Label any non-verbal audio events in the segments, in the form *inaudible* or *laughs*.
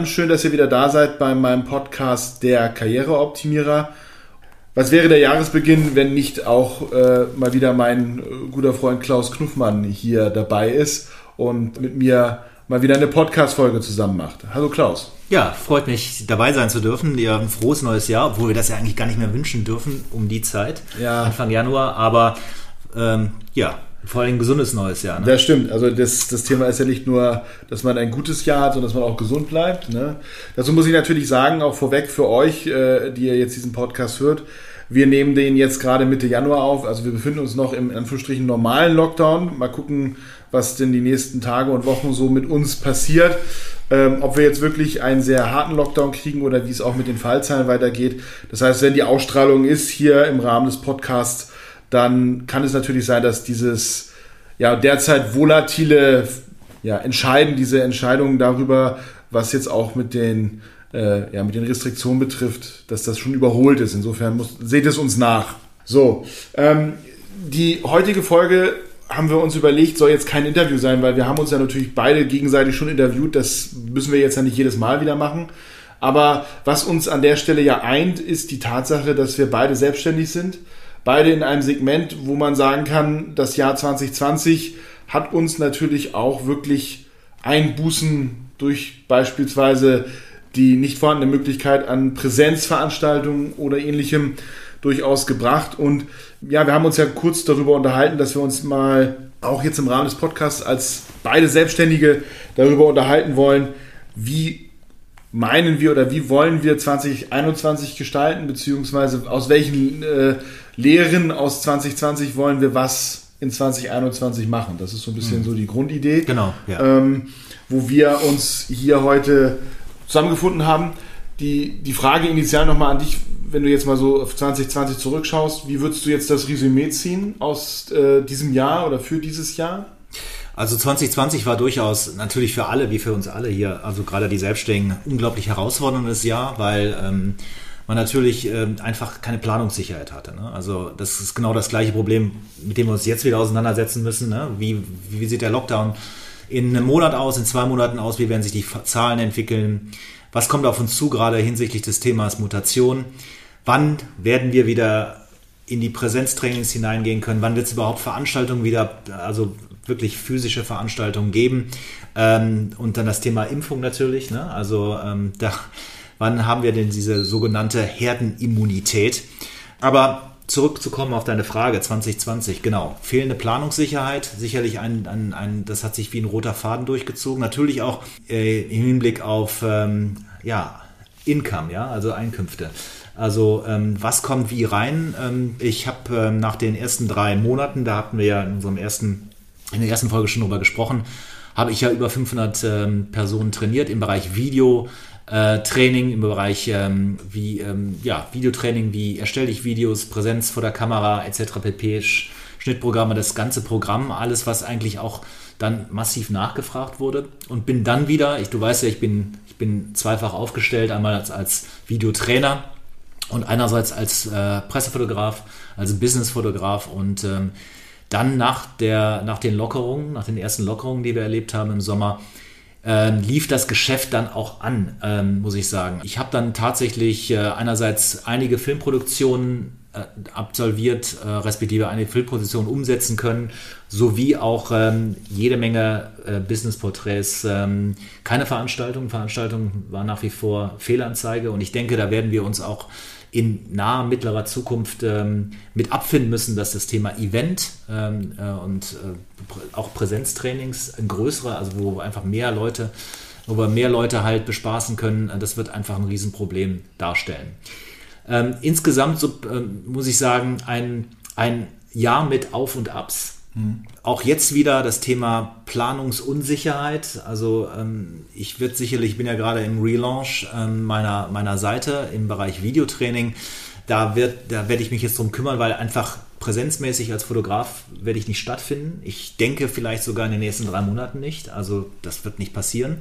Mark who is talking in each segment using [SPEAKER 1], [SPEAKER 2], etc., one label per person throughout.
[SPEAKER 1] Zusammen. Schön, dass ihr wieder da seid bei meinem Podcast Der Karriereoptimierer. Was wäre der Jahresbeginn, wenn nicht auch äh, mal wieder mein äh, guter Freund Klaus Knuffmann hier dabei ist und mit mir mal wieder eine Podcast-Folge zusammen macht. Hallo Klaus.
[SPEAKER 2] Ja, freut mich dabei sein zu dürfen. Ja, ein frohes neues Jahr, obwohl wir das ja eigentlich gar nicht mehr wünschen dürfen um die Zeit, ja. Anfang Januar. Aber ähm, ja, vor allem ein gesundes neues Jahr.
[SPEAKER 1] Ne? Das stimmt. Also das, das Thema ist ja nicht nur, dass man ein gutes Jahr hat, sondern dass man auch gesund bleibt. Ne? Dazu muss ich natürlich sagen, auch vorweg für euch, äh, die ihr jetzt diesen Podcast hört, wir nehmen den jetzt gerade Mitte Januar auf. Also wir befinden uns noch im in Anführungsstrichen normalen Lockdown. Mal gucken, was denn die nächsten Tage und Wochen so mit uns passiert. Ähm, ob wir jetzt wirklich einen sehr harten Lockdown kriegen oder wie es auch mit den Fallzahlen weitergeht. Das heißt, wenn die Ausstrahlung ist hier im Rahmen des Podcasts, dann kann es natürlich sein, dass dieses ja derzeit volatile ja, Entscheiden, diese Entscheidungen darüber, was jetzt auch mit den, äh, ja, mit den Restriktionen betrifft, dass das schon überholt ist. Insofern muss, seht es uns nach. So, ähm, die heutige Folge haben wir uns überlegt, soll jetzt kein Interview sein, weil wir haben uns ja natürlich beide gegenseitig schon interviewt. Das müssen wir jetzt ja nicht jedes Mal wieder machen. Aber was uns an der Stelle ja eint, ist die Tatsache, dass wir beide selbstständig sind beide in einem Segment, wo man sagen kann, das Jahr 2020 hat uns natürlich auch wirklich Einbußen durch beispielsweise die nicht vorhandene Möglichkeit an Präsenzveranstaltungen oder ähnlichem durchaus gebracht. Und ja, wir haben uns ja kurz darüber unterhalten, dass wir uns mal auch jetzt im Rahmen des Podcasts als beide Selbstständige darüber unterhalten wollen, wie meinen wir oder wie wollen wir 2021 gestalten, beziehungsweise aus welchen äh, Lehren aus 2020 wollen wir was in 2021 machen. Das ist so ein bisschen mhm. so die Grundidee.
[SPEAKER 2] Genau.
[SPEAKER 1] Ja. Ähm, wo wir uns hier heute zusammengefunden haben. Die, die Frage initial nochmal an dich, wenn du jetzt mal so auf 2020 zurückschaust, wie würdest du jetzt das Resümee ziehen aus äh, diesem Jahr oder für dieses Jahr?
[SPEAKER 2] Also 2020 war durchaus natürlich für alle, wie für uns alle hier, also gerade die Selbstständigen, unglaublich herausforderndes Jahr, weil ähm, man natürlich äh, einfach keine Planungssicherheit hatte. Ne? Also das ist genau das gleiche Problem, mit dem wir uns jetzt wieder auseinandersetzen müssen. Ne? Wie, wie sieht der Lockdown in einem Monat aus, in zwei Monaten aus, wie werden sich die Zahlen entwickeln, was kommt auf uns zu, gerade hinsichtlich des Themas Mutation, wann werden wir wieder in die Präsenztrainings hineingehen können, wann wird es überhaupt Veranstaltungen wieder, also wirklich physische Veranstaltungen geben. Ähm, und dann das Thema Impfung natürlich. Ne? Also ähm, da, wann haben wir denn diese sogenannte Herdenimmunität? Aber zurückzukommen auf deine Frage 2020, genau. Fehlende Planungssicherheit, sicherlich ein, ein, ein das hat sich wie ein roter Faden durchgezogen. Natürlich auch äh, im Hinblick auf ähm, ja, Income, ja, also Einkünfte. Also ähm, was kommt wie rein? Ähm, ich habe ähm, nach den ersten drei Monaten, da hatten wir ja in unserem ersten in der ersten Folge schon drüber gesprochen, habe ich ja über 500 ähm, Personen trainiert im Bereich Video. Äh, im Bereich ähm, wie ähm, ja, Videotraining, wie erstelle ich Videos, Präsenz vor der Kamera etc. pp. Schnittprogramme, das ganze Programm, alles, was eigentlich auch dann massiv nachgefragt wurde und bin dann wieder, ich, du weißt ja, ich bin, ich bin zweifach aufgestellt, einmal als, als Videotrainer und einerseits als äh, Pressefotograf, als Businessfotograf und ähm, dann nach, der, nach den Lockerungen, nach den ersten Lockerungen, die wir erlebt haben im Sommer, ähm, lief das Geschäft dann auch an, ähm, muss ich sagen. Ich habe dann tatsächlich äh, einerseits einige Filmproduktionen äh, absolviert, äh, respektive eine Filmproduktion umsetzen können, sowie auch ähm, jede Menge äh, Business-Porträts. Ähm, keine Veranstaltung. Veranstaltung war nach wie vor Fehlanzeige und ich denke, da werden wir uns auch in naher, mittlerer Zukunft ähm, mit abfinden müssen, dass das Thema Event ähm, äh, und äh, auch Präsenztrainings ein größerer, also wo einfach mehr Leute, wo wir mehr Leute halt bespaßen können, äh, das wird einfach ein Riesenproblem darstellen. Ähm, insgesamt so, ähm, muss ich sagen, ein, ein Jahr mit Auf und Abs. Auch jetzt wieder das Thema Planungsunsicherheit. Also ähm, ich wird sicherlich, ich bin ja gerade im Relaunch ähm, meiner, meiner Seite im Bereich Videotraining. Da, da werde ich mich jetzt drum kümmern, weil einfach präsenzmäßig als Fotograf werde ich nicht stattfinden. Ich denke vielleicht sogar in den nächsten drei Monaten nicht. Also das wird nicht passieren.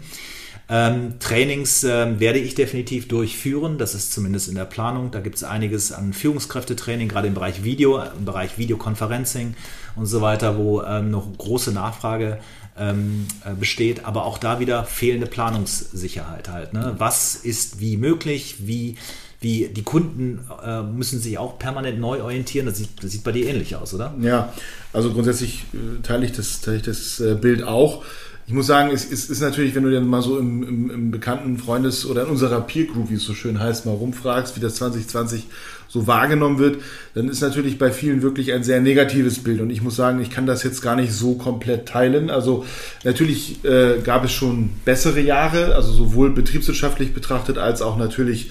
[SPEAKER 2] Ähm, Trainings ähm, werde ich definitiv durchführen. Das ist zumindest in der Planung. Da gibt es einiges an Führungskräftetraining, gerade im Bereich Video, im Bereich Videoconferencing und so weiter, wo ähm, noch große Nachfrage ähm, äh, besteht, aber auch da wieder fehlende Planungssicherheit halt. Ne? Was ist wie möglich, wie wie die Kunden äh, müssen sich auch permanent neu orientieren. Das sieht, das sieht bei dir ähnlich aus, oder?
[SPEAKER 1] Ja, also grundsätzlich äh, teile ich das, teile ich das äh, Bild auch. Ich muss sagen, es, es ist natürlich, wenn du dann mal so im, im, im bekannten Freundes- oder in unserer Peer Group, wie es so schön heißt, mal rumfragst, wie das 2020 so wahrgenommen wird, dann ist natürlich bei vielen wirklich ein sehr negatives Bild. Und ich muss sagen, ich kann das jetzt gar nicht so komplett teilen. Also natürlich äh, gab es schon bessere Jahre, also sowohl betriebswirtschaftlich betrachtet als auch natürlich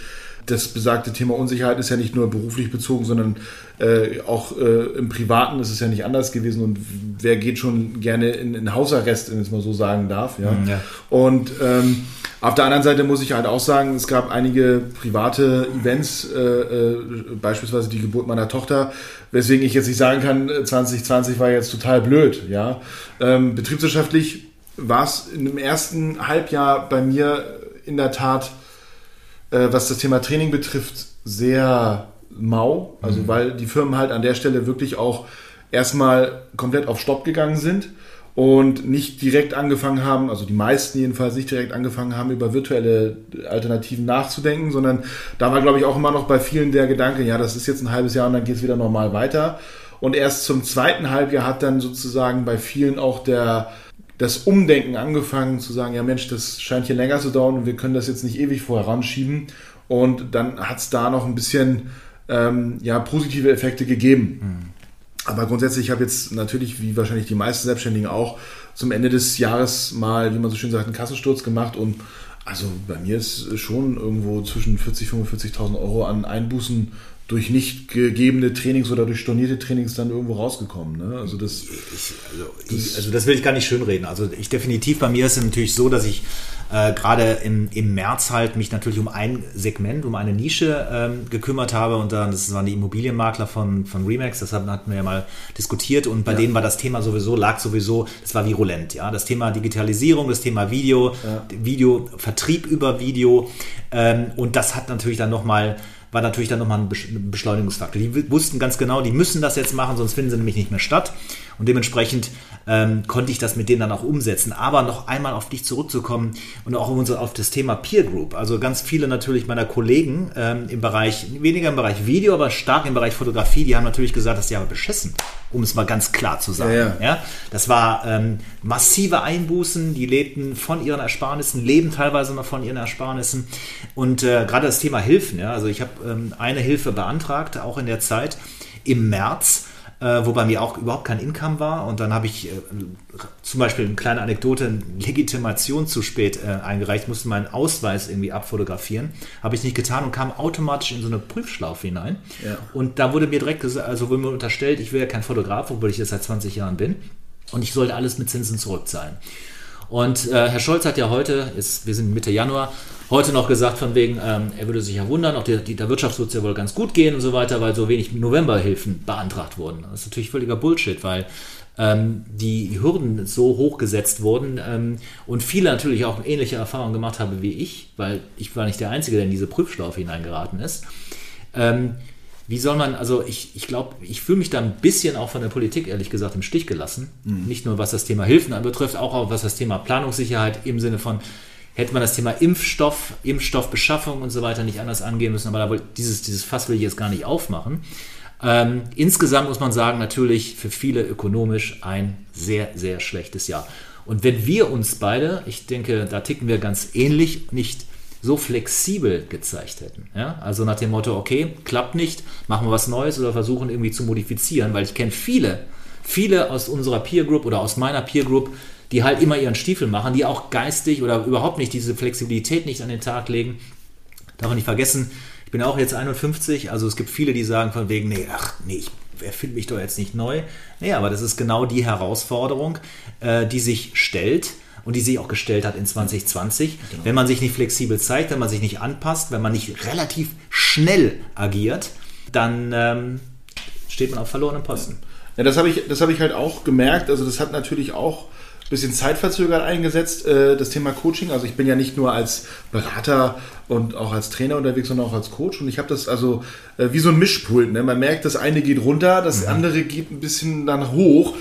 [SPEAKER 1] das besagte Thema Unsicherheit ist ja nicht nur beruflich bezogen, sondern äh, auch äh, im Privaten ist es ja nicht anders gewesen. Und wer geht schon gerne in, in Hausarrest, wenn ich es mal so sagen darf. Ja. ja. Und ähm, auf der anderen Seite muss ich halt auch sagen, es gab einige private Events, äh, äh, beispielsweise die Geburt meiner Tochter, weswegen ich jetzt nicht sagen kann, 2020 äh, war jetzt total blöd. Ja. Ähm, betriebswirtschaftlich war es im ersten Halbjahr bei mir in der Tat äh, was das Thema Training betrifft, sehr mau. Also mhm. weil die Firmen halt an der Stelle wirklich auch erstmal komplett auf Stopp gegangen sind und nicht direkt angefangen haben, also die meisten jedenfalls nicht direkt angefangen haben, über virtuelle Alternativen nachzudenken, sondern da war, glaube ich, auch immer noch bei vielen der Gedanke, ja, das ist jetzt ein halbes Jahr und dann geht es wieder normal weiter. Und erst zum zweiten Halbjahr hat dann sozusagen bei vielen auch der das Umdenken angefangen zu sagen, ja Mensch, das scheint hier länger zu dauern und wir können das jetzt nicht ewig vorher ranschieben. Und dann hat es da noch ein bisschen ähm, ja, positive Effekte gegeben. Mhm. Aber grundsätzlich, ich habe jetzt natürlich, wie wahrscheinlich die meisten Selbstständigen auch, zum Ende des Jahres mal, wie man so schön sagt, einen Kassensturz gemacht und also bei mir ist schon irgendwo zwischen 40.000 und 45.000 Euro an Einbußen durch nicht gegebene Trainings oder durch stornierte Trainings dann irgendwo rausgekommen. Ne? Also, das,
[SPEAKER 2] ich, also, das, also das will ich gar nicht schönreden. Also ich definitiv bei mir ist es natürlich so, dass ich äh, gerade im, im März halt mich natürlich um ein Segment, um eine Nische ähm, gekümmert habe und dann, das waren die Immobilienmakler von, von Remax, das hatten, wir ja mal diskutiert und bei ja. denen war das Thema sowieso, lag sowieso, das war virulent, ja, das Thema Digitalisierung, das Thema Video, ja. Video, Vertrieb über Video ähm, und das hat natürlich dann nochmal war natürlich dann nochmal ein Beschleunigungsfaktor. Die wussten ganz genau, die müssen das jetzt machen, sonst finden sie nämlich nicht mehr statt. Und dementsprechend ähm, konnte ich das mit denen dann auch umsetzen. Aber noch einmal auf dich zurückzukommen und auch auf das Thema Peer Group. Also ganz viele natürlich meiner Kollegen ähm, im Bereich, weniger im Bereich Video, aber stark im Bereich Fotografie, die haben natürlich gesagt, dass sie aber beschissen, um es mal ganz klar zu sagen. Ja, ja. ja das war ähm, massive Einbußen, die lebten von ihren Ersparnissen, leben teilweise noch von ihren Ersparnissen. Und äh, gerade das Thema Hilfen, ja, also ich habe ähm, eine Hilfe beantragt, auch in der Zeit im März äh, wo bei mir auch überhaupt kein Income war. Und dann habe ich äh, zum Beispiel eine kleine Anekdote, Legitimation zu spät äh, eingereicht, musste meinen Ausweis irgendwie abfotografieren. Habe ich nicht getan und kam automatisch in so eine Prüfschlaufe hinein. Ja. Und da wurde mir direkt gesagt, also wurde mir unterstellt, ich wäre ja kein Fotograf, obwohl ich das seit 20 Jahren bin. Und ich sollte alles mit Zinsen zurückzahlen. Und äh, Herr Scholz hat ja heute, ist, wir sind Mitte Januar, heute noch gesagt, von wegen, ähm, er würde sich ja wundern, auch der, der Wirtschaft wird ja wohl ganz gut gehen und so weiter, weil so wenig Novemberhilfen beantragt wurden. Das ist natürlich völliger Bullshit, weil ähm, die Hürden so hoch gesetzt wurden ähm, und viele natürlich auch ähnliche Erfahrungen gemacht haben wie ich, weil ich war nicht der Einzige, der in diese Prüfschlaufe hineingeraten ist. Ähm, wie soll man, also ich, ich glaube, ich fühle mich da ein bisschen auch von der Politik, ehrlich gesagt, im Stich gelassen. Mhm. Nicht nur was das Thema Hilfen anbetrifft, auch was das Thema Planungssicherheit im Sinne von, hätte man das Thema Impfstoff, Impfstoffbeschaffung und so weiter nicht anders angehen müssen, aber da, dieses, dieses Fass will ich jetzt gar nicht aufmachen. Ähm, insgesamt muss man sagen, natürlich für viele ökonomisch ein sehr, sehr schlechtes Jahr. Und wenn wir uns beide, ich denke, da ticken wir ganz ähnlich, nicht so flexibel gezeigt hätten. Ja? Also nach dem Motto, okay, klappt nicht, machen wir was Neues oder versuchen irgendwie zu modifizieren, weil ich kenne viele, viele aus unserer Peer Group oder aus meiner Peer Group, die halt immer ihren Stiefel machen, die auch geistig oder überhaupt nicht diese Flexibilität nicht an den Tag legen. Darf man nicht vergessen, ich bin auch jetzt 51, also es gibt viele, die sagen von wegen, nee, ach nee, ich erfinde mich doch jetzt nicht neu. Nee, aber das ist genau die Herausforderung, äh, die sich stellt und die sich auch gestellt hat in 2020. Genau. Wenn man sich nicht flexibel zeigt, wenn man sich nicht anpasst, wenn man nicht relativ schnell agiert, dann ähm, steht man auf verlorenen Posten.
[SPEAKER 1] Ja, das habe ich, hab ich halt auch gemerkt. Also das hat natürlich auch ein bisschen zeitverzögert eingesetzt, äh, das Thema Coaching. Also ich bin ja nicht nur als Berater und auch als Trainer unterwegs, sondern auch als Coach. Und ich habe das also äh, wie so ein Mischpult. Ne? Man merkt, das eine geht runter, das mhm. andere geht ein bisschen dann hoch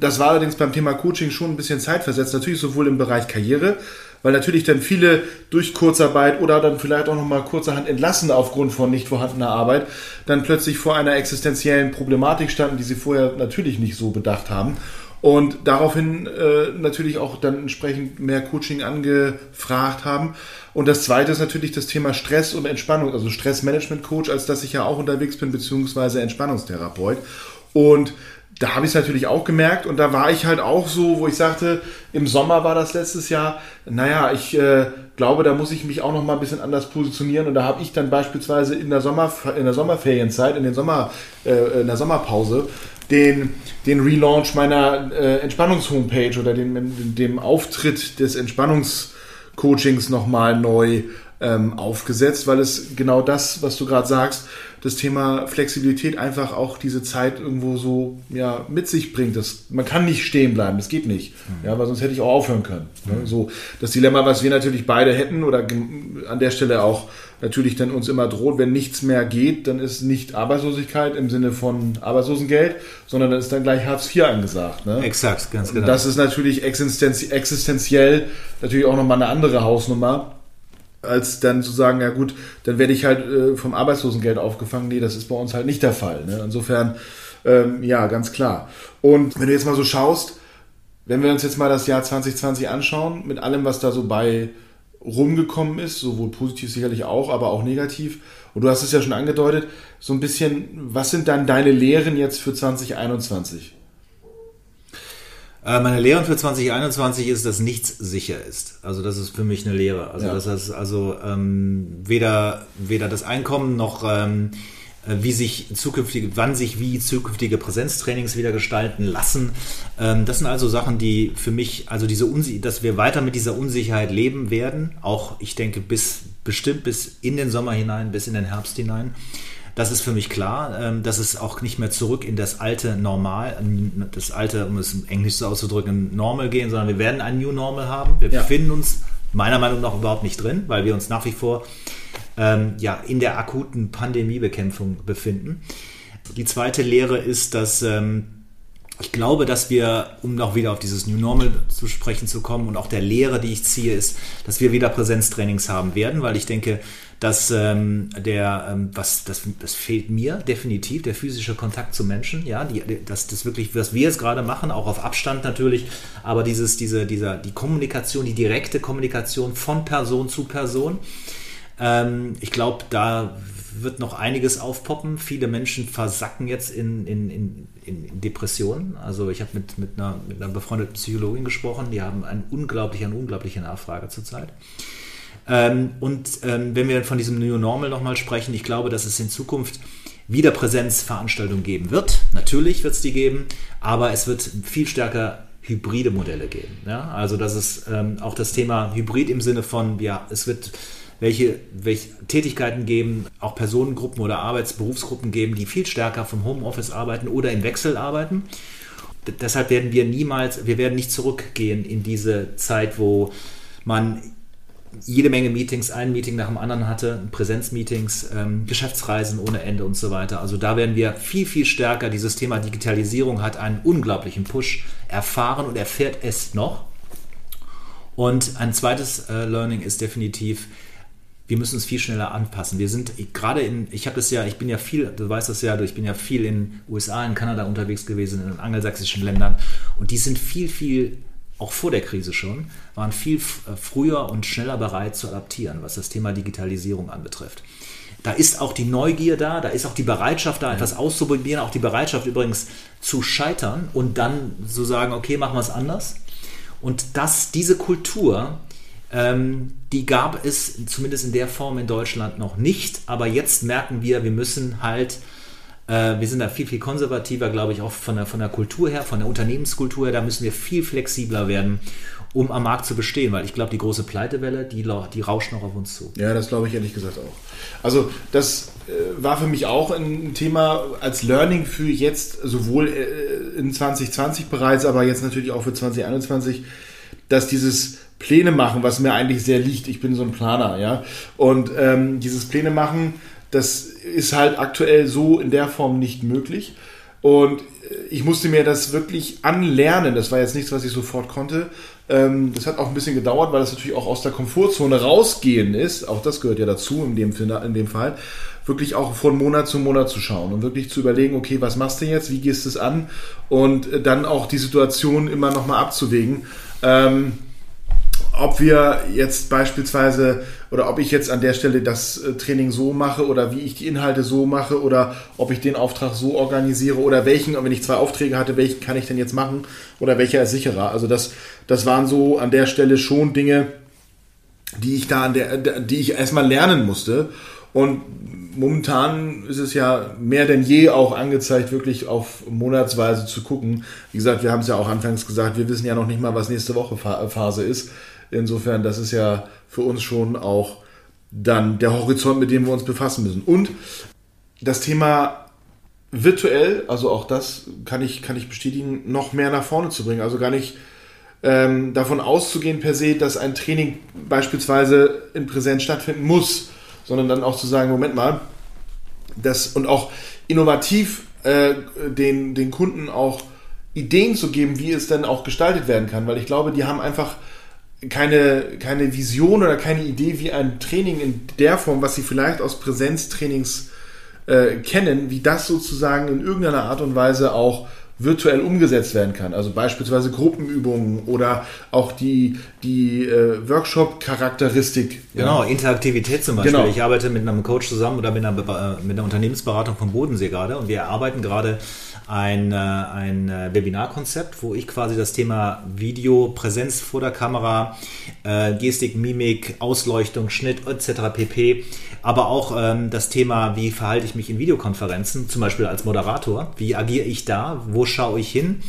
[SPEAKER 1] das war allerdings beim Thema Coaching schon ein bisschen zeitversetzt, natürlich sowohl im Bereich Karriere, weil natürlich dann viele durch Kurzarbeit oder dann vielleicht auch nochmal kurzerhand entlassen aufgrund von nicht vorhandener Arbeit, dann plötzlich vor einer existenziellen Problematik standen, die sie vorher natürlich nicht so bedacht haben. Und daraufhin äh, natürlich auch dann entsprechend mehr Coaching angefragt haben. Und das zweite ist natürlich das Thema Stress und Entspannung, also Stressmanagement-Coach, als dass ich ja auch unterwegs bin, beziehungsweise Entspannungstherapeut. Und da habe ich es natürlich auch gemerkt und da war ich halt auch so, wo ich sagte, im Sommer war das letztes Jahr, naja, ich äh, glaube, da muss ich mich auch noch mal ein bisschen anders positionieren und da habe ich dann beispielsweise in der, Sommer, in der Sommerferienzeit, in, den Sommer, äh, in der Sommerpause, den, den Relaunch meiner äh, Entspannungs-Homepage oder den, dem Auftritt des Entspannungscoachings nochmal neu ähm, aufgesetzt, weil es genau das, was du gerade sagst, das Thema Flexibilität einfach auch diese Zeit irgendwo so ja, mit sich bringt. Das, man kann nicht stehen bleiben, das geht nicht. Mhm. Ja, weil sonst hätte ich auch aufhören können. Ne? Mhm. So, das Dilemma, was wir natürlich beide hätten oder an der Stelle auch natürlich dann uns immer droht, wenn nichts mehr geht, dann ist nicht Arbeitslosigkeit im Sinne von Arbeitslosengeld, sondern dann ist dann gleich Hartz IV angesagt. Ne?
[SPEAKER 2] Exakt, ganz genau.
[SPEAKER 1] Und das ist natürlich existenziell natürlich auch nochmal eine andere Hausnummer als dann zu sagen, ja gut, dann werde ich halt äh, vom Arbeitslosengeld aufgefangen. Nee, das ist bei uns halt nicht der Fall. Ne? Insofern, ähm, ja, ganz klar. Und wenn du jetzt mal so schaust, wenn wir uns jetzt mal das Jahr 2020 anschauen, mit allem, was da so bei rumgekommen ist, sowohl positiv sicherlich auch, aber auch negativ. Und du hast es ja schon angedeutet, so ein bisschen, was sind dann deine Lehren jetzt für 2021?
[SPEAKER 2] Äh, meine Lehre für 2021 ist, dass nichts sicher ist. Also das ist für mich eine Lehre. Also ja. das heißt also ähm, weder weder das Einkommen noch ähm, äh, wie sich zukünftige, wann sich wie zukünftige Präsenztrainings wieder gestalten lassen. Ähm, das sind also Sachen, die für mich, also diese Unsicherheit, dass wir weiter mit dieser Unsicherheit leben werden. Auch ich denke bis bestimmt bis in den Sommer hinein, bis in den Herbst hinein. Das ist für mich klar, ähm, dass es auch nicht mehr zurück in das alte Normal, das alte, um es im Englisch so auszudrücken, Normal gehen, sondern wir werden ein New Normal haben. Wir ja. befinden uns meiner Meinung nach überhaupt nicht drin, weil wir uns nach wie vor ähm, ja, in der akuten Pandemiebekämpfung befinden. Die zweite Lehre ist, dass ähm, ich glaube, dass wir, um noch wieder auf dieses New Normal zu sprechen zu kommen und auch der Lehre, die ich ziehe, ist, dass wir wieder Präsenztrainings haben werden, weil ich denke, dass ähm, der, ähm, was, das, das fehlt mir definitiv, der physische Kontakt zu Menschen, ja, die, das, das wirklich, was wir jetzt gerade machen, auch auf Abstand natürlich, aber dieses, diese, dieser, die Kommunikation, die direkte Kommunikation von Person zu Person, ähm, ich glaube, da wird noch einiges aufpoppen. Viele Menschen versacken jetzt in, in, in, in Depressionen. Also ich habe mit, mit, einer, mit einer befreundeten Psychologin gesprochen, die haben eine unglaubliche, eine unglaubliche Nachfrage zurzeit. Ähm, und ähm, wenn wir von diesem New Normal nochmal sprechen, ich glaube, dass es in Zukunft wieder Präsenzveranstaltungen geben wird. Natürlich wird es die geben, aber es wird viel stärker hybride Modelle geben. Ja? Also das ist ähm, auch das Thema Hybrid im Sinne von, ja, es wird welche, welche Tätigkeiten geben, auch Personengruppen oder Arbeitsberufsgruppen geben, die viel stärker vom Homeoffice arbeiten oder im Wechsel arbeiten. D deshalb werden wir niemals, wir werden nicht zurückgehen in diese Zeit, wo man jede Menge Meetings, ein Meeting nach dem anderen hatte, Präsenzmeetings, ähm, Geschäftsreisen ohne Ende und so weiter. Also da werden wir viel, viel stärker, dieses Thema Digitalisierung hat einen unglaublichen Push erfahren und erfährt es noch. Und ein zweites äh, Learning ist definitiv, wir müssen uns viel schneller anpassen. Wir sind gerade in, ich habe das ja, ich bin ja viel, du weißt das ja, ich bin ja viel in USA, in Kanada unterwegs gewesen, in angelsächsischen Ländern und die sind viel, viel auch vor der Krise schon, waren viel äh, früher und schneller bereit zu adaptieren, was das Thema Digitalisierung anbetrifft. Da ist auch die Neugier da, da ist auch die Bereitschaft da, etwas auszuprobieren, auch die Bereitschaft übrigens zu scheitern und dann zu sagen, okay, machen wir es anders. Und das, diese Kultur, ähm, die gab es zumindest in der Form in Deutschland noch nicht, aber jetzt merken wir, wir müssen halt äh, wir sind da viel, viel konservativer, glaube ich, auch von der, von der Kultur her, von der Unternehmenskultur her. Da müssen wir viel flexibler werden, um am Markt zu bestehen, weil ich glaube, die große Pleitewelle, die, die rauscht noch auf uns zu.
[SPEAKER 1] Ja, das glaube ich ehrlich gesagt auch. Also das äh, war für mich auch ein Thema als Learning für jetzt, sowohl äh, in 2020 bereits, aber jetzt natürlich auch für 2021, dass dieses Pläne machen, was mir eigentlich sehr liegt. Ich bin so ein Planer, ja. Und ähm, dieses Pläne machen, das ist halt aktuell so in der Form nicht möglich. Und ich musste mir das wirklich anlernen. Das war jetzt nichts, was ich sofort konnte. Ähm, das hat auch ein bisschen gedauert, weil das natürlich auch aus der Komfortzone rausgehen ist. Auch das gehört ja dazu in dem, in dem Fall. Wirklich auch von Monat zu Monat zu schauen und wirklich zu überlegen, okay, was machst du jetzt? Wie gehst du es an? Und dann auch die Situation immer nochmal abzuwägen. Ähm, ob wir jetzt beispielsweise oder ob ich jetzt an der Stelle das äh, Training so mache oder wie ich die Inhalte so mache oder ob ich den Auftrag so organisiere oder welchen, wenn ich zwei Aufträge hatte, welchen kann ich denn jetzt machen oder welcher ist sicherer. Also das, das waren so an der Stelle schon Dinge, die ich da an der, die ich erstmal lernen musste. Und momentan ist es ja mehr denn je auch angezeigt, wirklich auf Monatsweise zu gucken. Wie gesagt, wir haben es ja auch anfangs gesagt, wir wissen ja noch nicht mal, was nächste Woche Phase ist. Insofern, das ist ja für uns schon auch dann der Horizont, mit dem wir uns befassen müssen. Und das Thema virtuell, also auch das kann ich, kann ich bestätigen, noch mehr nach vorne zu bringen. Also gar nicht ähm, davon auszugehen per se, dass ein Training beispielsweise in Präsenz stattfinden muss, sondern dann auch zu sagen, Moment mal, das und auch innovativ äh, den, den Kunden auch Ideen zu geben, wie es denn auch gestaltet werden kann, weil ich glaube, die haben einfach keine, keine Vision oder keine Idee, wie ein Training in der Form, was sie vielleicht aus Präsenztrainings äh, kennen, wie das sozusagen in irgendeiner Art und Weise auch virtuell umgesetzt werden kann. Also beispielsweise Gruppenübungen oder auch die, die äh, Workshop-Charakteristik.
[SPEAKER 2] Genau, ja. Interaktivität zum Beispiel. Genau. Ich arbeite mit einem Coach zusammen oder mit einer, äh, mit einer Unternehmensberatung vom Bodensee gerade und wir arbeiten gerade ein, äh, ein äh, Webinarkonzept, wo ich quasi das Thema Video, Präsenz vor der Kamera, äh, Gestik, Mimik, Ausleuchtung, Schnitt etc. pp. Aber auch ähm, das Thema, wie verhalte ich mich in Videokonferenzen, zum Beispiel als Moderator, wie agiere ich da, wo schaue ich hin,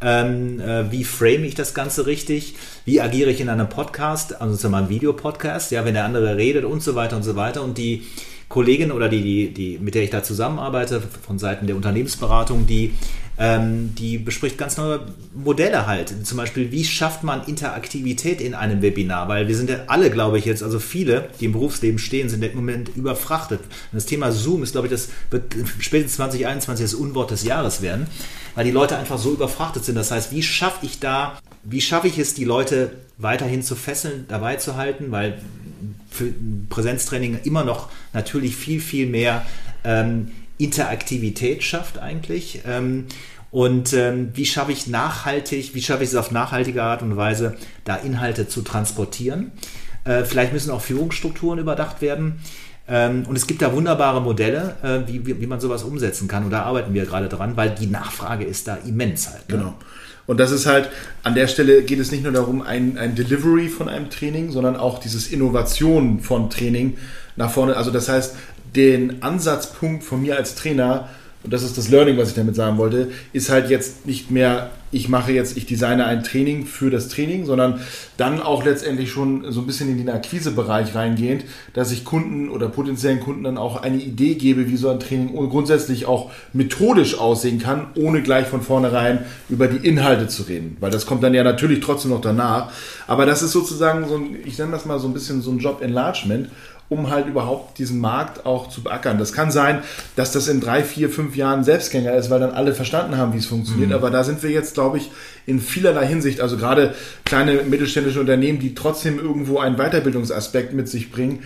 [SPEAKER 2] ähm, äh, wie frame ich das Ganze richtig, wie agiere ich in einem Podcast, also zum Beispiel einem Videopodcast, ja, wenn der andere redet und so weiter und so weiter. Und die Kollegin oder die, die, die, mit der ich da zusammenarbeite, von Seiten der Unternehmensberatung, die, ähm, die bespricht ganz neue Modelle halt. Zum Beispiel, wie schafft man Interaktivität in einem Webinar? Weil wir sind ja alle, glaube ich, jetzt, also viele, die im Berufsleben stehen, sind im Moment überfrachtet. Und das Thema Zoom ist, glaube ich, das wird spätestens 2021 das Unwort des Jahres werden, weil die Leute einfach so überfrachtet sind. Das heißt, wie schaffe ich da, wie schaffe ich es, die Leute weiterhin zu fesseln, dabei zu halten, weil für Präsenztraining immer noch natürlich viel, viel mehr ähm, Interaktivität schafft eigentlich. Ähm, und ähm, wie schaffe ich nachhaltig, wie schaffe ich es auf nachhaltige Art und Weise, da Inhalte zu transportieren? Äh, vielleicht müssen auch Führungsstrukturen überdacht werden. Ähm, und es gibt da wunderbare Modelle, äh, wie, wie, wie, man sowas umsetzen kann. Und da arbeiten wir gerade dran, weil die Nachfrage ist da immens halt.
[SPEAKER 1] Ne? Genau. Und das ist halt, an der Stelle geht es nicht nur darum, ein, ein Delivery von einem Training, sondern auch dieses Innovation von Training nach vorne. Also das heißt, den Ansatzpunkt von mir als Trainer und das ist das Learning, was ich damit sagen wollte, ist halt jetzt nicht mehr, ich mache jetzt, ich designe ein Training für das Training, sondern dann auch letztendlich schon so ein bisschen in den Akquisebereich reingehend, dass ich Kunden oder potenziellen Kunden dann auch eine Idee gebe, wie so ein Training grundsätzlich auch methodisch aussehen kann, ohne gleich von vornherein über die Inhalte zu reden. Weil das kommt dann ja natürlich trotzdem noch danach. Aber das ist sozusagen so ein, ich nenne das mal so ein bisschen so ein Job Enlargement um halt überhaupt diesen Markt auch zu beackern. Das kann sein, dass das in drei, vier, fünf Jahren Selbstgänger ist, weil dann alle verstanden haben, wie es funktioniert. Mhm. Aber da sind wir jetzt, glaube ich, in vielerlei Hinsicht, also gerade kleine mittelständische Unternehmen, die trotzdem irgendwo einen Weiterbildungsaspekt mit sich bringen,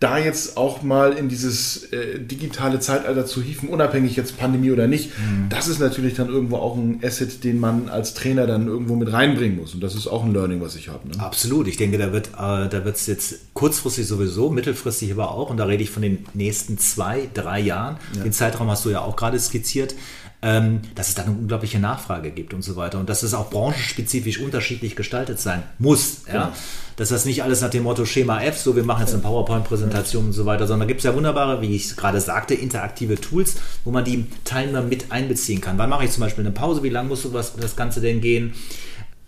[SPEAKER 1] da jetzt auch mal in dieses äh, digitale Zeitalter zu hieven, unabhängig jetzt Pandemie oder nicht, mhm. das ist natürlich dann irgendwo auch ein Asset, den man als Trainer dann irgendwo mit reinbringen muss. Und das ist auch ein Learning, was ich habe.
[SPEAKER 2] Ne? Absolut. Ich denke, da wird äh, da wird es jetzt kurzfristig sowieso, mittelfristig aber auch, und da rede ich von den nächsten zwei, drei Jahren. Ja. Den Zeitraum hast du ja auch gerade skizziert ähm, dass es da eine unglaubliche Nachfrage gibt und so weiter. Und dass es auch branchenspezifisch unterschiedlich gestaltet sein muss. Ja? Genau. Dass das nicht alles nach dem Motto Schema F, so wir machen jetzt eine PowerPoint-Präsentation und so weiter, sondern da gibt es ja wunderbare, wie ich gerade sagte, interaktive Tools, wo man die Teilnehmer mit einbeziehen kann. Wann mache ich zum Beispiel eine Pause? Wie lange muss das Ganze denn gehen?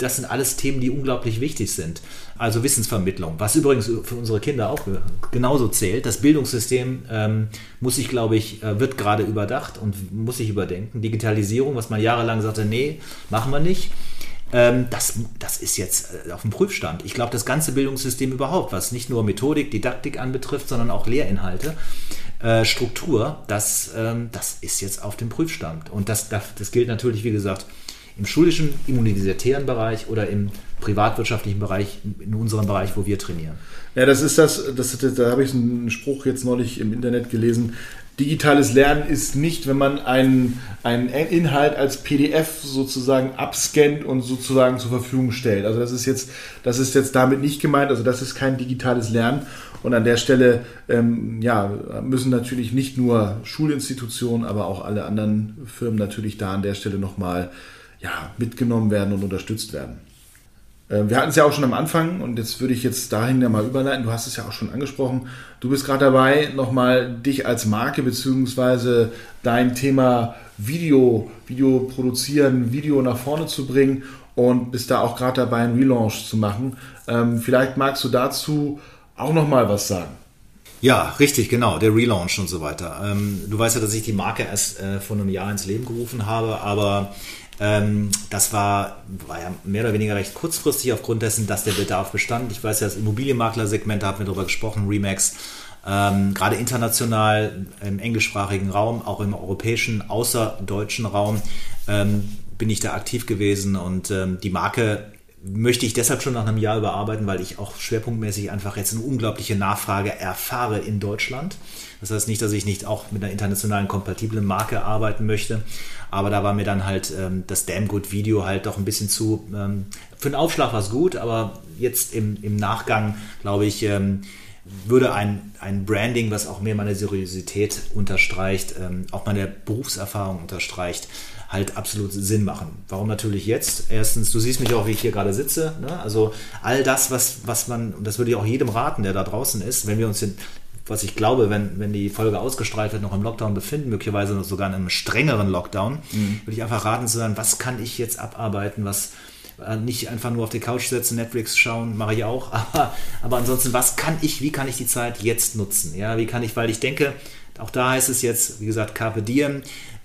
[SPEAKER 2] Das sind alles Themen, die unglaublich wichtig sind. Also Wissensvermittlung, was übrigens für unsere Kinder auch genauso zählt. Das Bildungssystem ähm, muss sich, glaube ich, äh, wird gerade überdacht und muss sich überdenken. Digitalisierung, was man jahrelang sagte, nee, machen wir nicht. Ähm, das, das ist jetzt äh, auf dem Prüfstand. Ich glaube, das ganze Bildungssystem überhaupt, was nicht nur Methodik, Didaktik anbetrifft, sondern auch Lehrinhalte, äh, Struktur, das, ähm, das ist jetzt auf dem Prüfstand. Und das, das, das gilt natürlich, wie gesagt, im schulischen, immunitären Bereich oder im privatwirtschaftlichen Bereich, in unserem Bereich, wo wir trainieren.
[SPEAKER 1] Ja, das ist das, das, das da habe ich einen Spruch jetzt neulich im Internet gelesen. Digitales Lernen ist nicht, wenn man einen, einen Inhalt als PDF sozusagen abscannt und sozusagen zur Verfügung stellt. Also das ist jetzt, das ist jetzt damit nicht gemeint. Also das ist kein digitales Lernen. Und an der Stelle ähm, ja, müssen natürlich nicht nur Schulinstitutionen, aber auch alle anderen Firmen natürlich da an der Stelle nochmal ja, mitgenommen werden und unterstützt werden. Äh, wir hatten es ja auch schon am Anfang und jetzt würde ich jetzt dahin ja mal überleiten. Du hast es ja auch schon angesprochen. Du bist gerade dabei, nochmal dich als Marke bzw. dein Thema Video, Video produzieren, Video nach vorne zu bringen und bist da auch gerade dabei, einen Relaunch zu machen. Ähm, vielleicht magst du dazu auch nochmal was sagen.
[SPEAKER 2] Ja, richtig, genau, der Relaunch und so weiter. Ähm, du weißt ja, dass ich die Marke erst äh, vor einem Jahr ins Leben gerufen habe, aber ähm, das war, war ja mehr oder weniger recht kurzfristig aufgrund dessen, dass der Bedarf bestand. Ich weiß ja, das Immobilienmaklersegment, da haben wir darüber gesprochen, Remax, ähm, gerade international im englischsprachigen Raum, auch im europäischen, außerdeutschen Raum ähm, bin ich da aktiv gewesen und ähm, die Marke möchte ich deshalb schon nach einem Jahr überarbeiten, weil ich auch schwerpunktmäßig einfach jetzt eine unglaubliche Nachfrage erfahre in Deutschland. Das heißt nicht, dass ich nicht auch mit einer internationalen kompatiblen Marke arbeiten möchte, aber da war mir dann halt ähm, das Damn Good Video halt doch ein bisschen zu. Ähm, für den Aufschlag war es gut, aber jetzt im, im Nachgang, glaube ich, ähm, würde ein, ein Branding, was auch mehr meine Seriosität unterstreicht, ähm, auch meine Berufserfahrung unterstreicht, halt absolut Sinn machen. Warum natürlich jetzt? Erstens, du siehst mich auch, wie ich hier gerade sitze. Ne? Also all das, was, was man, und das würde ich auch jedem raten, der da draußen ist, wenn wir uns in, was ich glaube, wenn, wenn die Folge ausgestrahlt wird, noch im Lockdown befinden, möglicherweise noch sogar in einem strengeren Lockdown, mhm. würde ich einfach raten zu sagen, was kann ich jetzt abarbeiten, was äh, nicht einfach nur auf die Couch setzen, Netflix schauen, mache ich auch, *laughs* aber, aber ansonsten, was kann ich, wie kann ich die Zeit jetzt nutzen? Ja, wie kann ich, weil ich denke, auch da heißt es jetzt, wie gesagt, Carpe Diem,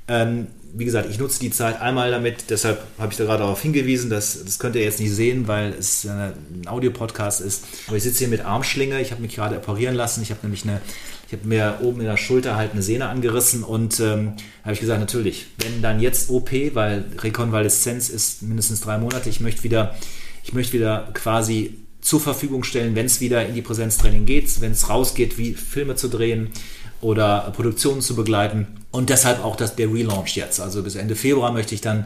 [SPEAKER 2] ähm, wie gesagt, ich nutze die Zeit einmal damit, deshalb habe ich da gerade darauf hingewiesen, dass, das könnt ihr jetzt nicht sehen, weil es ein Audiopodcast ist. Aber ich sitze hier mit Armschlinge, ich habe mich gerade operieren lassen, ich habe nämlich eine, ich habe mir oben in der Schulter halt eine Sehne angerissen und ähm, habe ich gesagt, natürlich, wenn dann jetzt OP, weil Rekonvaleszenz ist mindestens drei Monate, ich möchte wieder, ich möchte wieder quasi zur Verfügung stellen, wenn es wieder in die Präsenztraining geht, wenn es rausgeht, wie Filme zu drehen, oder Produktionen zu begleiten. Und deshalb auch das, der Relaunch jetzt. Also bis Ende Februar möchte ich dann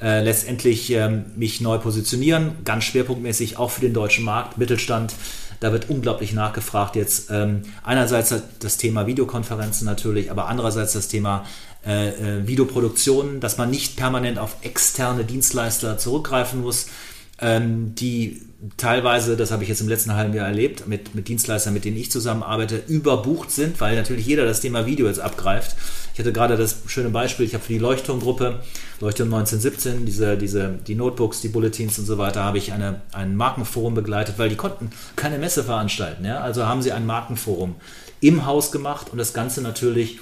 [SPEAKER 2] äh, letztendlich ähm, mich neu positionieren, ganz schwerpunktmäßig auch für den deutschen Markt, Mittelstand. Da wird unglaublich nachgefragt jetzt. Ähm, einerseits das Thema Videokonferenzen natürlich, aber andererseits das Thema äh, äh, Videoproduktionen, dass man nicht permanent auf externe Dienstleister zurückgreifen muss, ähm, die teilweise, das habe ich jetzt im letzten halben Jahr erlebt, mit, mit Dienstleistern, mit denen ich zusammenarbeite, überbucht sind, weil natürlich jeder das Thema Video jetzt abgreift. Ich hatte gerade das schöne Beispiel, ich habe für die Leuchtturmgruppe, Leuchtturm 1917, diese, diese, die Notebooks, die Bulletins und so weiter, habe ich eine, ein Markenforum begleitet, weil die konnten keine Messe veranstalten. Ja? Also haben sie ein Markenforum im Haus gemacht und das Ganze natürlich,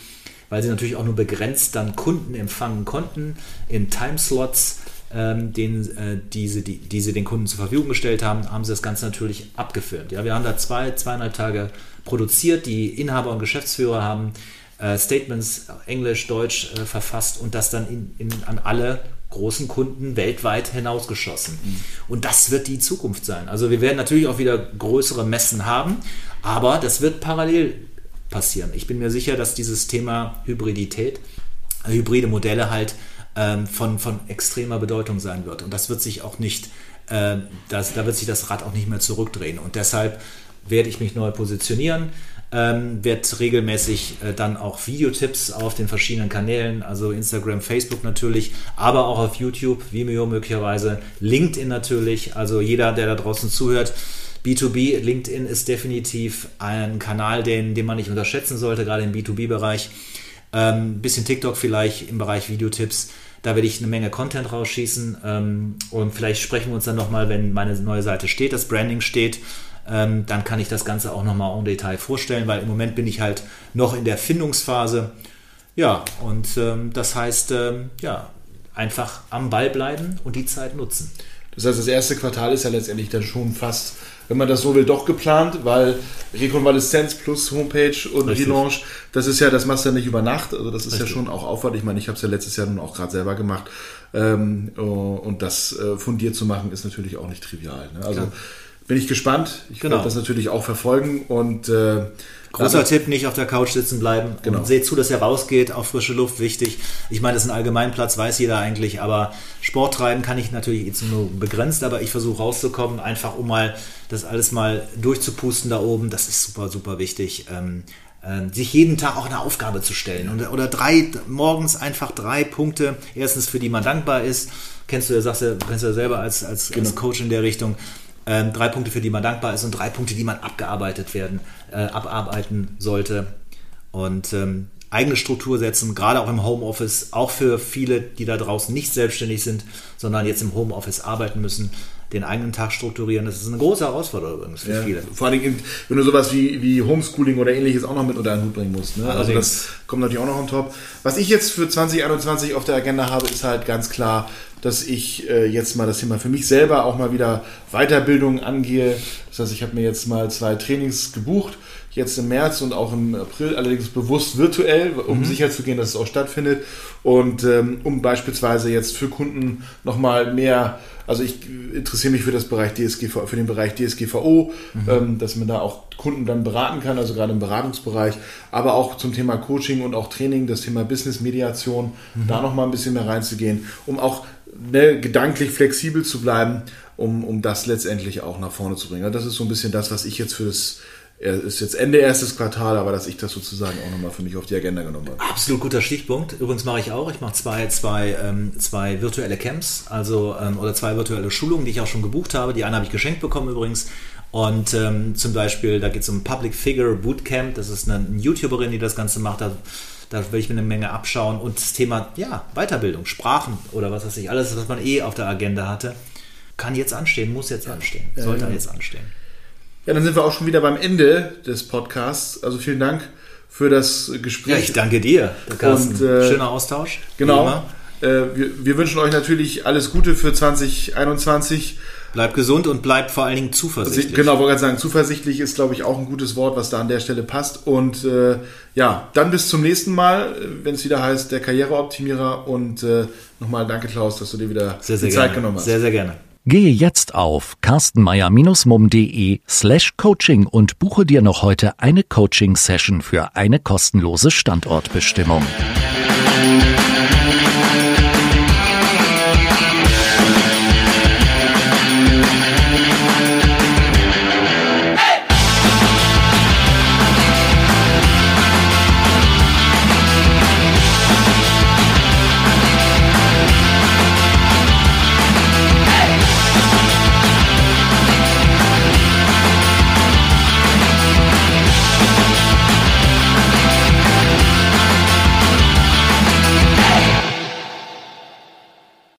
[SPEAKER 2] weil sie natürlich auch nur begrenzt dann Kunden empfangen konnten, in Timeslots ähm, den, äh, diese, die, die sie den Kunden zur Verfügung gestellt haben, haben sie das Ganze natürlich abgefilmt. Ja, wir haben da zwei, zweieinhalb Tage produziert. Die Inhaber und Geschäftsführer haben äh, Statements Englisch, Deutsch äh, verfasst und das dann in, in, an alle großen Kunden weltweit hinausgeschossen. Mhm. Und das wird die Zukunft sein. Also wir werden natürlich auch wieder größere Messen haben, aber das wird parallel passieren. Ich bin mir sicher, dass dieses Thema Hybridität, äh, hybride Modelle halt ähm, von, von extremer Bedeutung sein wird. Und das wird sich auch nicht, äh, das, da wird sich das Rad auch nicht mehr zurückdrehen. Und deshalb werde ich mich neu positionieren, ähm, werde regelmäßig äh, dann auch Videotipps auf den verschiedenen Kanälen, also Instagram, Facebook natürlich, aber auch auf YouTube, Vimeo möglicherweise, LinkedIn natürlich, also jeder, der da draußen zuhört, B2B, LinkedIn ist definitiv ein Kanal, den, den man nicht unterschätzen sollte, gerade im B2B-Bereich. Ähm, bisschen TikTok vielleicht im Bereich Videotipps. Da werde ich eine Menge Content rausschießen ähm, und vielleicht sprechen wir uns dann nochmal, wenn meine neue Seite steht, das Branding steht. Ähm, dann kann ich das Ganze auch nochmal en Detail vorstellen, weil im Moment bin ich halt noch in der Findungsphase. Ja, und ähm, das heißt, ähm, ja, einfach am Ball bleiben und die Zeit nutzen.
[SPEAKER 1] Das heißt, das erste Quartal ist ja letztendlich dann schon fast, wenn man das so will, doch geplant, weil Rekonvaleszenz plus Homepage und
[SPEAKER 2] Richtig.
[SPEAKER 1] Relaunch, das ist ja, das machst du ja nicht über Nacht, also das ist
[SPEAKER 2] Richtig.
[SPEAKER 1] ja schon auch Aufwand. Ich meine, ich habe es ja letztes Jahr nun auch gerade selber gemacht. Ähm, oh, und das äh, fundiert zu machen, ist natürlich auch nicht trivial. Ne? Also
[SPEAKER 2] Klar.
[SPEAKER 1] bin ich gespannt. Ich
[SPEAKER 2] Genau.
[SPEAKER 1] werde das natürlich auch verfolgen und äh,
[SPEAKER 2] Großer Tipp, nicht auf der Couch sitzen bleiben
[SPEAKER 1] Genau.
[SPEAKER 2] und seht zu, dass ihr rausgeht, auf frische Luft, wichtig. Ich meine, das ist ein Allgemeinplatz, weiß jeder eigentlich, aber Sport treiben kann ich natürlich jetzt nur begrenzt, aber ich versuche rauszukommen, einfach um mal das alles mal durchzupusten da oben. Das ist super, super wichtig. Ähm, ähm, sich jeden Tag auch eine Aufgabe zu stellen oder, oder drei morgens einfach drei Punkte. Erstens, für die man dankbar ist. Kennst du ja, sagst du, kennst du ja selber als, als, als Coach in der Richtung. Ähm, drei Punkte, für die man dankbar ist und drei Punkte, die man abgearbeitet werden, äh, abarbeiten sollte. Und ähm, eigene Struktur setzen, gerade auch im Homeoffice, auch für viele, die da draußen nicht selbstständig sind, sondern jetzt im Homeoffice arbeiten müssen, den eigenen Tag strukturieren. Das ist eine große Herausforderung übrigens für
[SPEAKER 1] Ja,
[SPEAKER 2] viele.
[SPEAKER 1] vor allen Dingen, wenn du sowas wie, wie Homeschooling oder ähnliches auch noch mit unter den Hut bringen musst. Ne? Also das kommt natürlich auch noch on top. Was ich jetzt für 2021 auf der Agenda habe, ist halt ganz klar, dass ich äh, jetzt mal das Thema für mich selber auch mal wieder Weiterbildung angehe. Das heißt, ich habe mir jetzt mal zwei Trainings gebucht, jetzt im März und auch im April, allerdings bewusst virtuell, um sicherzugehen, dass es auch stattfindet. Und ähm, um beispielsweise jetzt für Kunden nochmal mehr, also ich interessiere mich für das Bereich DSGV, für den Bereich DSGVO, ähm, dass man da auch Kunden dann beraten kann, also gerade im Beratungsbereich, aber auch zum Thema Coaching und auch Training, das Thema Business-Mediation, da nochmal ein bisschen mehr reinzugehen, um auch ne, gedanklich flexibel zu bleiben, um, um das letztendlich auch nach vorne zu bringen. Das ist so ein bisschen das, was ich jetzt für das, ist jetzt Ende erstes Quartal, aber dass ich das sozusagen auch nochmal für mich auf die Agenda genommen habe.
[SPEAKER 2] Absolut guter Stichpunkt. Übrigens mache ich auch. Ich mache zwei, zwei, ähm, zwei virtuelle Camps, also ähm, oder zwei virtuelle Schulungen, die ich auch schon gebucht habe. Die eine habe ich geschenkt bekommen übrigens. Und ähm, zum Beispiel, da geht es um Public Figure Bootcamp. Das ist eine, eine YouTuberin, die das Ganze macht. Da, da will ich mir eine Menge abschauen. Und das Thema, ja, Weiterbildung, Sprachen oder was weiß ich, alles, was man eh auf der Agenda hatte, kann jetzt anstehen, muss jetzt anstehen, sollte
[SPEAKER 1] ja.
[SPEAKER 2] jetzt anstehen.
[SPEAKER 1] Ja, dann sind wir auch schon wieder beim Ende des Podcasts. Also vielen Dank für das Gespräch.
[SPEAKER 2] Ja, ich danke dir.
[SPEAKER 1] Und, äh,
[SPEAKER 2] Schöner Austausch.
[SPEAKER 1] Genau. Äh, wir, wir wünschen euch natürlich alles Gute für 2021.
[SPEAKER 2] Bleib gesund und bleib vor allen Dingen zuversichtlich.
[SPEAKER 1] Genau, wollte gerade sagen, zuversichtlich ist, glaube ich, auch ein gutes Wort, was da an der Stelle passt. Und äh, ja, dann bis zum nächsten Mal, wenn es wieder heißt, der Karriereoptimierer. Und äh, nochmal danke, Klaus, dass du dir wieder
[SPEAKER 2] Sehr, sehr
[SPEAKER 1] die
[SPEAKER 2] gerne.
[SPEAKER 1] Zeit genommen hast.
[SPEAKER 2] Sehr, sehr gerne.
[SPEAKER 3] Gehe jetzt auf carstenmeier-mum.de slash coaching und buche dir noch heute eine Coaching-Session für eine kostenlose Standortbestimmung.